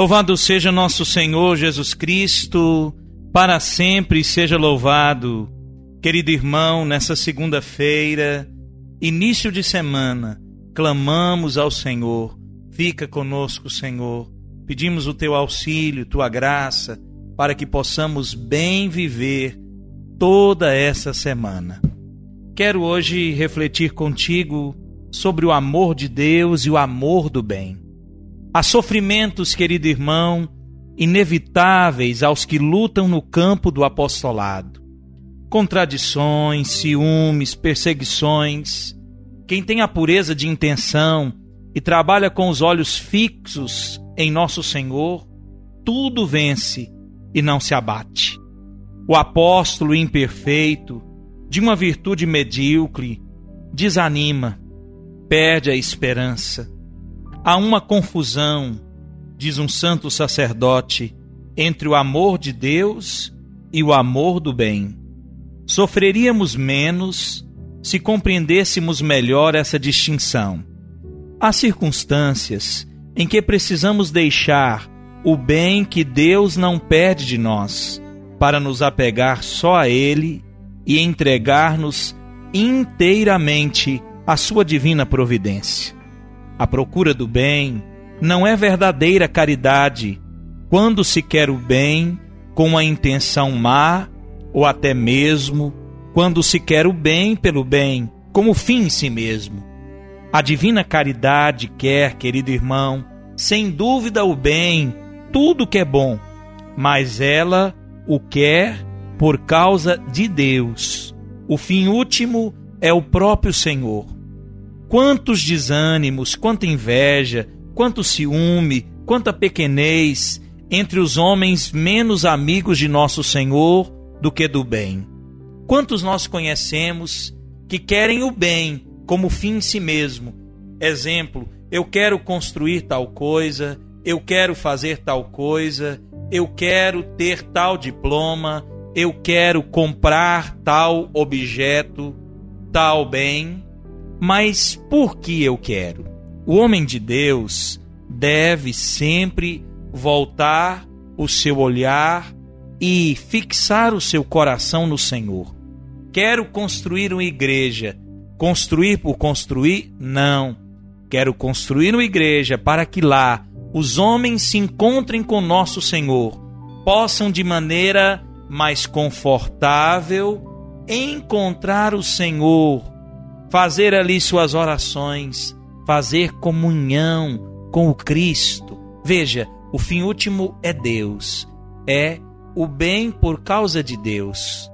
Louvado seja nosso Senhor Jesus Cristo, para sempre seja louvado. Querido irmão, nessa segunda-feira, início de semana, clamamos ao Senhor. Fica conosco, Senhor. Pedimos o teu auxílio, tua graça, para que possamos bem viver toda essa semana. Quero hoje refletir contigo sobre o amor de Deus e o amor do bem. Há sofrimentos, querido irmão, inevitáveis aos que lutam no campo do apostolado. Contradições, ciúmes, perseguições. Quem tem a pureza de intenção e trabalha com os olhos fixos em nosso Senhor, tudo vence e não se abate. O apóstolo imperfeito, de uma virtude medíocre, desanima, perde a esperança Há uma confusão, diz um santo sacerdote, entre o amor de Deus e o amor do bem. Sofreríamos menos se compreendêssemos melhor essa distinção. Há circunstâncias em que precisamos deixar o bem que Deus não perde de nós, para nos apegar só a Ele e entregar-nos inteiramente à Sua divina providência. A procura do bem não é verdadeira caridade quando se quer o bem com a intenção má ou até mesmo quando se quer o bem pelo bem, como fim em si mesmo. A divina caridade quer, querido irmão, sem dúvida o bem, tudo que é bom, mas ela o quer por causa de Deus. O fim último é o próprio Senhor. Quantos desânimos, quanta inveja, quanto ciúme, quanta pequenez entre os homens menos amigos de nosso Senhor do que do bem. Quantos nós conhecemos que querem o bem como fim em si mesmo? Exemplo, eu quero construir tal coisa, eu quero fazer tal coisa, eu quero ter tal diploma, eu quero comprar tal objeto, tal bem mas por que eu quero? O homem de Deus deve sempre voltar o seu olhar e fixar o seu coração no Senhor. Quero construir uma igreja. Construir por construir? Não. Quero construir uma igreja para que lá os homens se encontrem com nosso Senhor, possam de maneira mais confortável encontrar o Senhor fazer ali suas orações, fazer comunhão com o Cristo. Veja, o fim último é Deus, é o bem por causa de Deus.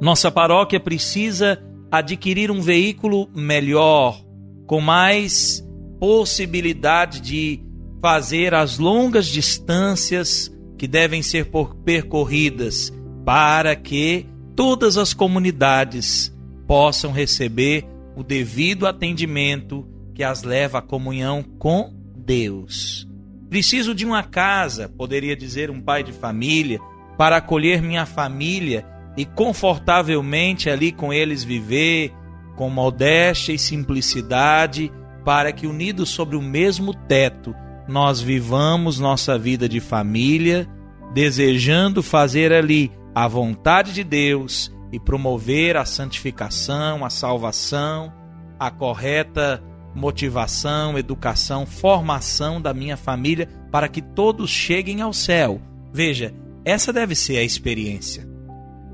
Nossa paróquia precisa adquirir um veículo melhor, com mais possibilidade de fazer as longas distâncias que devem ser percorridas para que todas as comunidades possam receber o devido atendimento que as leva à comunhão com Deus. Preciso de uma casa, poderia dizer um pai de família, para acolher minha família e confortavelmente ali com eles viver, com modéstia e simplicidade, para que unidos sobre o mesmo teto nós vivamos nossa vida de família, desejando fazer ali a vontade de Deus e promover a santificação, a salvação, a correta motivação, educação, formação da minha família para que todos cheguem ao céu. Veja, essa deve ser a experiência.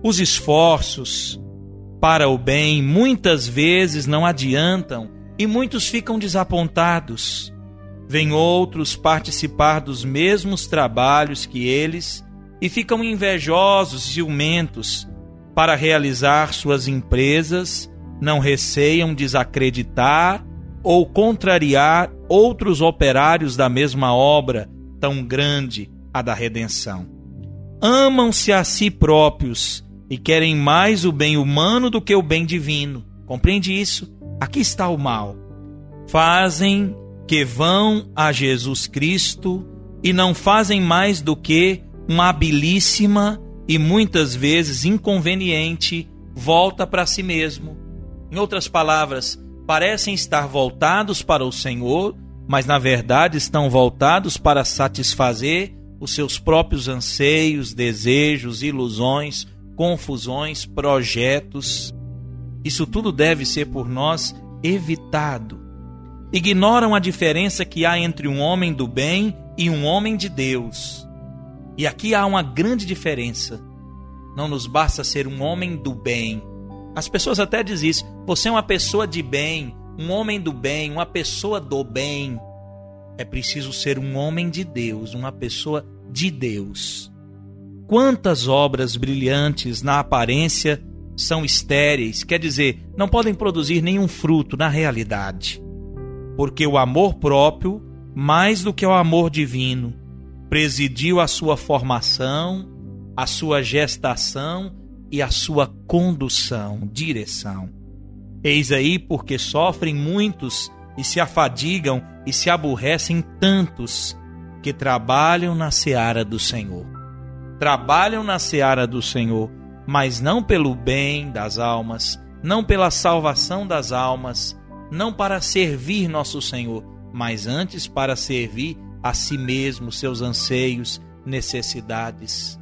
Os esforços para o bem muitas vezes não adiantam e muitos ficam desapontados. Vêm outros participar dos mesmos trabalhos que eles e ficam invejosos, ciumentos, para realizar suas empresas, não receiam desacreditar ou contrariar outros operários da mesma obra tão grande, a da redenção. Amam-se a si próprios e querem mais o bem humano do que o bem divino. Compreende isso? Aqui está o mal. Fazem que vão a Jesus Cristo e não fazem mais do que uma habilíssima e muitas vezes inconveniente volta para si mesmo. Em outras palavras, parecem estar voltados para o Senhor, mas na verdade estão voltados para satisfazer os seus próprios anseios, desejos, ilusões, confusões, projetos. Isso tudo deve ser por nós evitado. Ignoram a diferença que há entre um homem do bem e um homem de Deus. E aqui há uma grande diferença. Não nos basta ser um homem do bem. As pessoas até dizem isso. Você é uma pessoa de bem, um homem do bem, uma pessoa do bem. É preciso ser um homem de Deus, uma pessoa de Deus. Quantas obras brilhantes na aparência são estéreis, quer dizer, não podem produzir nenhum fruto na realidade. Porque o amor próprio, mais do que o amor divino, presidiu a sua formação, a sua gestação e a sua condução, direção. Eis aí porque sofrem muitos e se afadigam e se aborrecem tantos que trabalham na seara do Senhor. Trabalham na seara do Senhor, mas não pelo bem das almas, não pela salvação das almas, não para servir nosso Senhor, mas antes para servir a si mesmo, seus anseios, necessidades.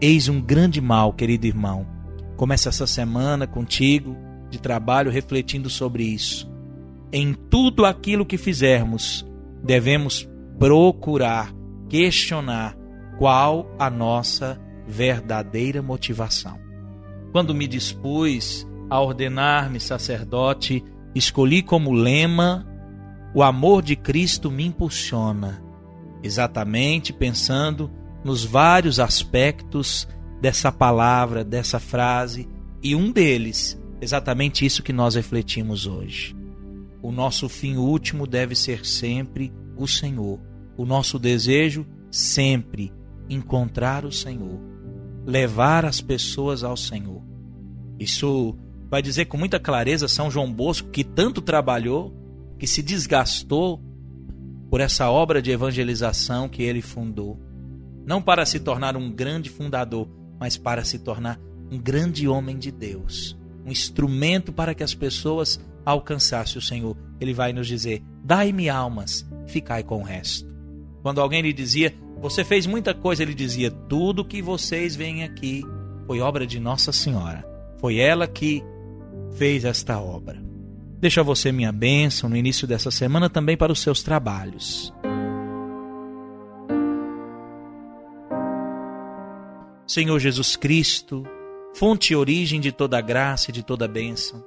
Eis um grande mal, querido irmão. Começa essa semana contigo de trabalho refletindo sobre isso. Em tudo aquilo que fizermos, devemos procurar, questionar qual a nossa verdadeira motivação. Quando me dispus a ordenar-me sacerdote, escolhi como lema: o amor de Cristo me impulsiona, exatamente pensando nos vários aspectos dessa palavra, dessa frase, e um deles, exatamente isso que nós refletimos hoje. O nosso fim último deve ser sempre o Senhor. O nosso desejo sempre encontrar o Senhor, levar as pessoas ao Senhor. Isso vai dizer com muita clareza São João Bosco que tanto trabalhou, que se desgastou por essa obra de evangelização que ele fundou. Não para se tornar um grande fundador, mas para se tornar um grande homem de Deus, um instrumento para que as pessoas alcançassem o Senhor. Ele vai nos dizer: Dai-me almas, ficai com o resto. Quando alguém lhe dizia: Você fez muita coisa, ele dizia: Tudo que vocês veem aqui foi obra de Nossa Senhora. Foi ela que fez esta obra. Deixa você minha bênção no início dessa semana também para os seus trabalhos. Senhor Jesus Cristo, fonte e origem de toda graça e de toda bênção,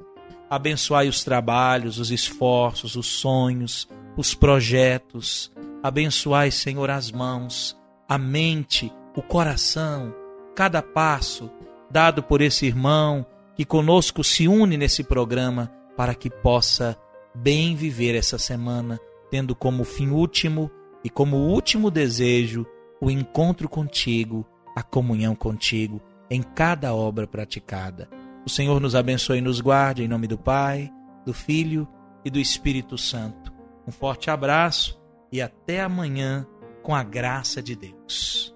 abençoai os trabalhos, os esforços, os sonhos, os projetos, abençoai, Senhor, as mãos, a mente, o coração, cada passo dado por esse irmão que conosco se une nesse programa para que possa bem viver essa semana, tendo como fim último e como último desejo o encontro contigo a comunhão contigo em cada obra praticada. O Senhor nos abençoe e nos guarde em nome do Pai, do Filho e do Espírito Santo. Um forte abraço e até amanhã com a graça de Deus.